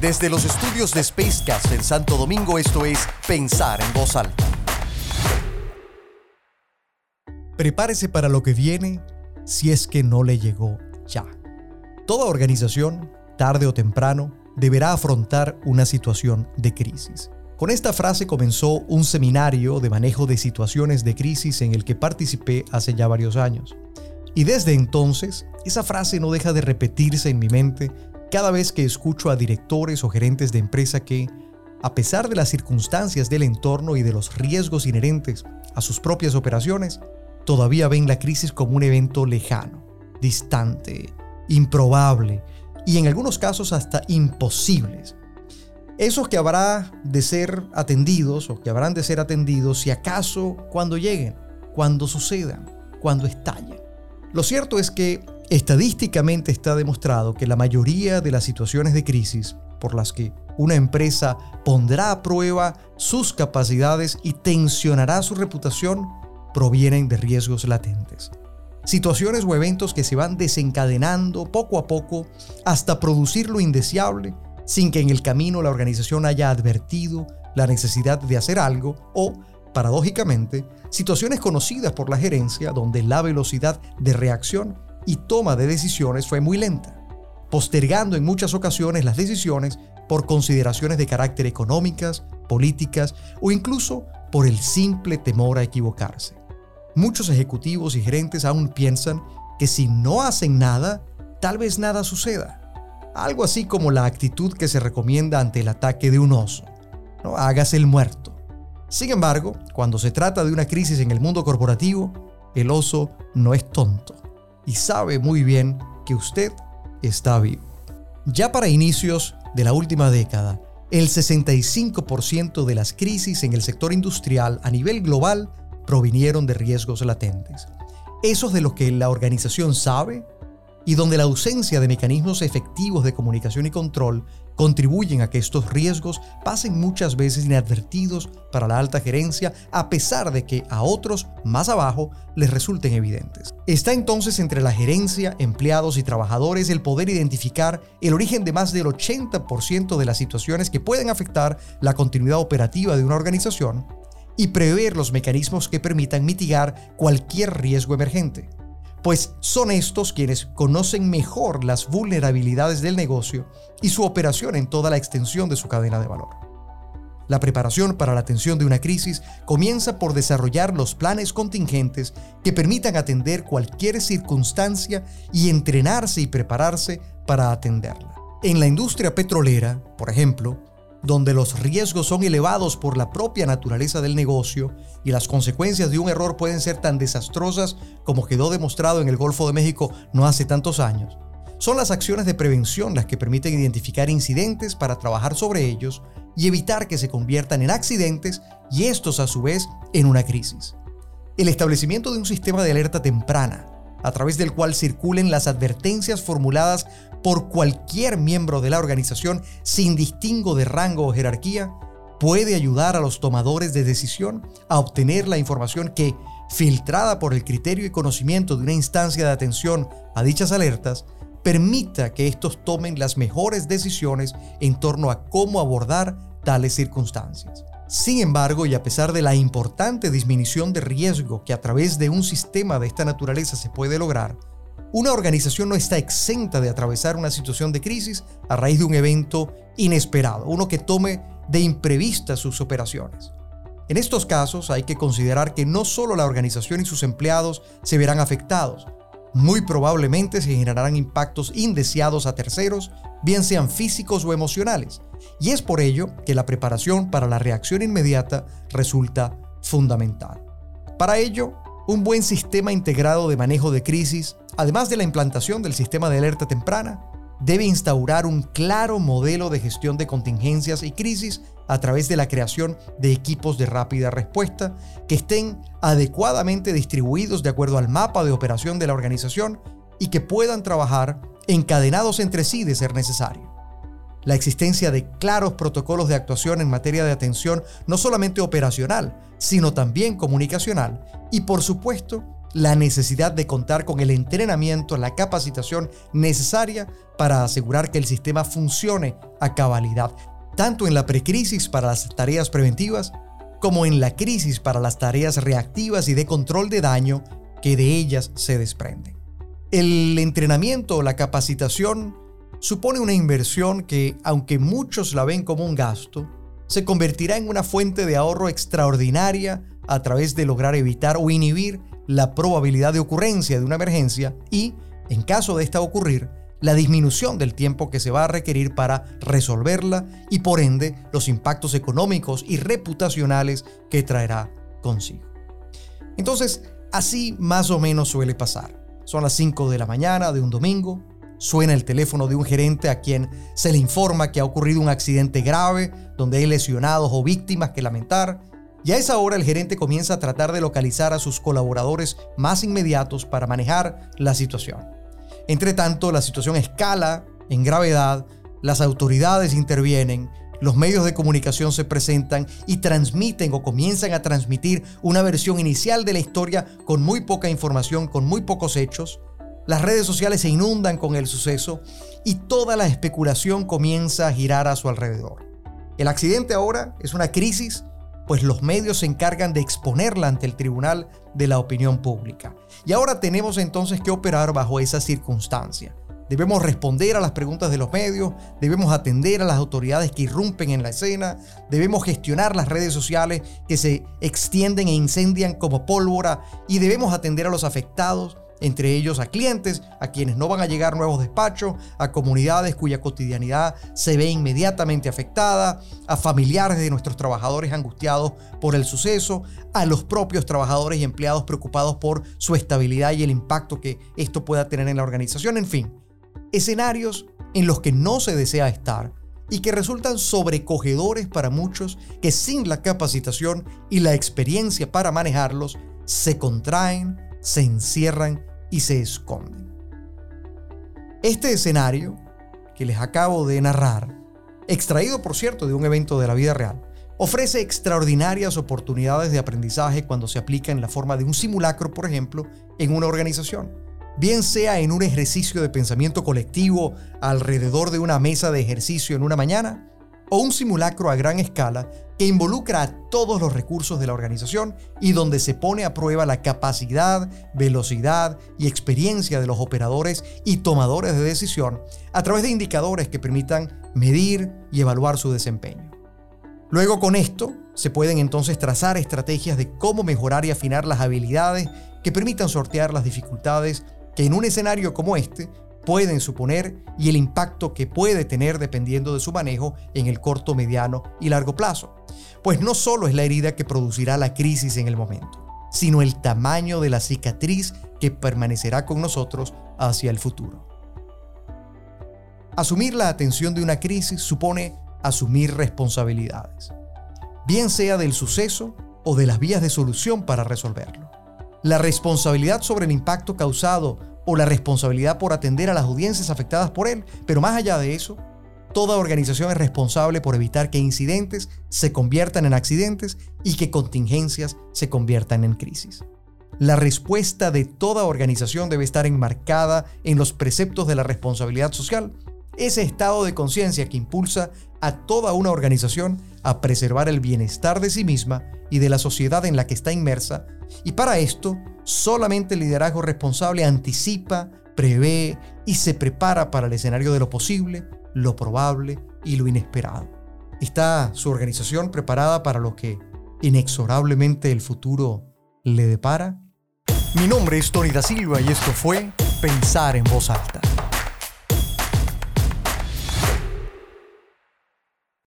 Desde los estudios de Spacecast en Santo Domingo, esto es Pensar en Voz Alta. Prepárese para lo que viene si es que no le llegó ya. Toda organización, tarde o temprano, deberá afrontar una situación de crisis. Con esta frase comenzó un seminario de manejo de situaciones de crisis en el que participé hace ya varios años. Y desde entonces, esa frase no deja de repetirse en mi mente cada vez que escucho a directores o gerentes de empresa que, a pesar de las circunstancias del entorno y de los riesgos inherentes a sus propias operaciones, todavía ven la crisis como un evento lejano, distante, improbable y en algunos casos hasta imposibles. Esos que habrá de ser atendidos o que habrán de ser atendidos si acaso cuando lleguen, cuando sucedan, cuando estallen. Lo cierto es que estadísticamente está demostrado que la mayoría de las situaciones de crisis por las que una empresa pondrá a prueba sus capacidades y tensionará su reputación provienen de riesgos latentes. Situaciones o eventos que se van desencadenando poco a poco hasta producir lo indeseable sin que en el camino la organización haya advertido la necesidad de hacer algo o Paradójicamente, situaciones conocidas por la gerencia donde la velocidad de reacción y toma de decisiones fue muy lenta, postergando en muchas ocasiones las decisiones por consideraciones de carácter económicas, políticas o incluso por el simple temor a equivocarse. Muchos ejecutivos y gerentes aún piensan que si no hacen nada, tal vez nada suceda. Algo así como la actitud que se recomienda ante el ataque de un oso. No hagas el muerto. Sin embargo, cuando se trata de una crisis en el mundo corporativo, el oso no es tonto y sabe muy bien que usted está vivo. Ya para inicios de la última década, el 65% de las crisis en el sector industrial a nivel global provinieron de riesgos latentes. Esos de los que la organización sabe y donde la ausencia de mecanismos efectivos de comunicación y control contribuyen a que estos riesgos pasen muchas veces inadvertidos para la alta gerencia a pesar de que a otros más abajo les resulten evidentes. Está entonces entre la gerencia, empleados y trabajadores el poder identificar el origen de más del 80% de las situaciones que pueden afectar la continuidad operativa de una organización y prever los mecanismos que permitan mitigar cualquier riesgo emergente pues son estos quienes conocen mejor las vulnerabilidades del negocio y su operación en toda la extensión de su cadena de valor. La preparación para la atención de una crisis comienza por desarrollar los planes contingentes que permitan atender cualquier circunstancia y entrenarse y prepararse para atenderla. En la industria petrolera, por ejemplo, donde los riesgos son elevados por la propia naturaleza del negocio y las consecuencias de un error pueden ser tan desastrosas como quedó demostrado en el Golfo de México no hace tantos años, son las acciones de prevención las que permiten identificar incidentes para trabajar sobre ellos y evitar que se conviertan en accidentes y estos a su vez en una crisis. El establecimiento de un sistema de alerta temprana, a través del cual circulen las advertencias formuladas por cualquier miembro de la organización sin distingo de rango o jerarquía, puede ayudar a los tomadores de decisión a obtener la información que, filtrada por el criterio y conocimiento de una instancia de atención a dichas alertas, permita que estos tomen las mejores decisiones en torno a cómo abordar tales circunstancias. Sin embargo, y a pesar de la importante disminución de riesgo que a través de un sistema de esta naturaleza se puede lograr, una organización no está exenta de atravesar una situación de crisis a raíz de un evento inesperado, uno que tome de imprevista sus operaciones. En estos casos hay que considerar que no solo la organización y sus empleados se verán afectados, muy probablemente se generarán impactos indeseados a terceros, bien sean físicos o emocionales, y es por ello que la preparación para la reacción inmediata resulta fundamental. Para ello, un buen sistema integrado de manejo de crisis, además de la implantación del sistema de alerta temprana, debe instaurar un claro modelo de gestión de contingencias y crisis a través de la creación de equipos de rápida respuesta que estén adecuadamente distribuidos de acuerdo al mapa de operación de la organización y que puedan trabajar encadenados entre sí de ser necesario. La existencia de claros protocolos de actuación en materia de atención no solamente operacional, sino también comunicacional, y por supuesto, la necesidad de contar con el entrenamiento, la capacitación necesaria para asegurar que el sistema funcione a cabalidad, tanto en la precrisis para las tareas preventivas como en la crisis para las tareas reactivas y de control de daño que de ellas se desprenden. El entrenamiento o la capacitación supone una inversión que, aunque muchos la ven como un gasto, se convertirá en una fuente de ahorro extraordinaria a través de lograr evitar o inhibir la probabilidad de ocurrencia de una emergencia y, en caso de esta ocurrir, la disminución del tiempo que se va a requerir para resolverla y por ende los impactos económicos y reputacionales que traerá consigo. Entonces, así más o menos suele pasar. Son las 5 de la mañana de un domingo, Suena el teléfono de un gerente a quien se le informa que ha ocurrido un accidente grave, donde hay lesionados o víctimas que lamentar. Y a esa hora el gerente comienza a tratar de localizar a sus colaboradores más inmediatos para manejar la situación. Entre tanto, la situación escala en gravedad, las autoridades intervienen, los medios de comunicación se presentan y transmiten o comienzan a transmitir una versión inicial de la historia con muy poca información, con muy pocos hechos. Las redes sociales se inundan con el suceso y toda la especulación comienza a girar a su alrededor. El accidente ahora es una crisis, pues los medios se encargan de exponerla ante el tribunal de la opinión pública. Y ahora tenemos entonces que operar bajo esa circunstancia. Debemos responder a las preguntas de los medios, debemos atender a las autoridades que irrumpen en la escena, debemos gestionar las redes sociales que se extienden e incendian como pólvora y debemos atender a los afectados entre ellos a clientes, a quienes no van a llegar nuevos despachos, a comunidades cuya cotidianidad se ve inmediatamente afectada, a familiares de nuestros trabajadores angustiados por el suceso, a los propios trabajadores y empleados preocupados por su estabilidad y el impacto que esto pueda tener en la organización, en fin, escenarios en los que no se desea estar y que resultan sobrecogedores para muchos que sin la capacitación y la experiencia para manejarlos se contraen, se encierran y se esconden. Este escenario que les acabo de narrar, extraído por cierto de un evento de la vida real, ofrece extraordinarias oportunidades de aprendizaje cuando se aplica en la forma de un simulacro, por ejemplo, en una organización, bien sea en un ejercicio de pensamiento colectivo alrededor de una mesa de ejercicio en una mañana, o un simulacro a gran escala que involucra a todos los recursos de la organización y donde se pone a prueba la capacidad, velocidad y experiencia de los operadores y tomadores de decisión a través de indicadores que permitan medir y evaluar su desempeño. Luego con esto se pueden entonces trazar estrategias de cómo mejorar y afinar las habilidades que permitan sortear las dificultades que en un escenario como este pueden suponer y el impacto que puede tener dependiendo de su manejo en el corto, mediano y largo plazo. Pues no solo es la herida que producirá la crisis en el momento, sino el tamaño de la cicatriz que permanecerá con nosotros hacia el futuro. Asumir la atención de una crisis supone asumir responsabilidades, bien sea del suceso o de las vías de solución para resolverlo. La responsabilidad sobre el impacto causado o la responsabilidad por atender a las audiencias afectadas por él, pero más allá de eso, toda organización es responsable por evitar que incidentes se conviertan en accidentes y que contingencias se conviertan en crisis. La respuesta de toda organización debe estar enmarcada en los preceptos de la responsabilidad social, ese estado de conciencia que impulsa a toda una organización a preservar el bienestar de sí misma y de la sociedad en la que está inmersa, y para esto solamente el liderazgo responsable anticipa, prevé y se prepara para el escenario de lo posible, lo probable y lo inesperado. ¿Está su organización preparada para lo que inexorablemente el futuro le depara? Mi nombre es Tony da Silva y esto fue Pensar en voz alta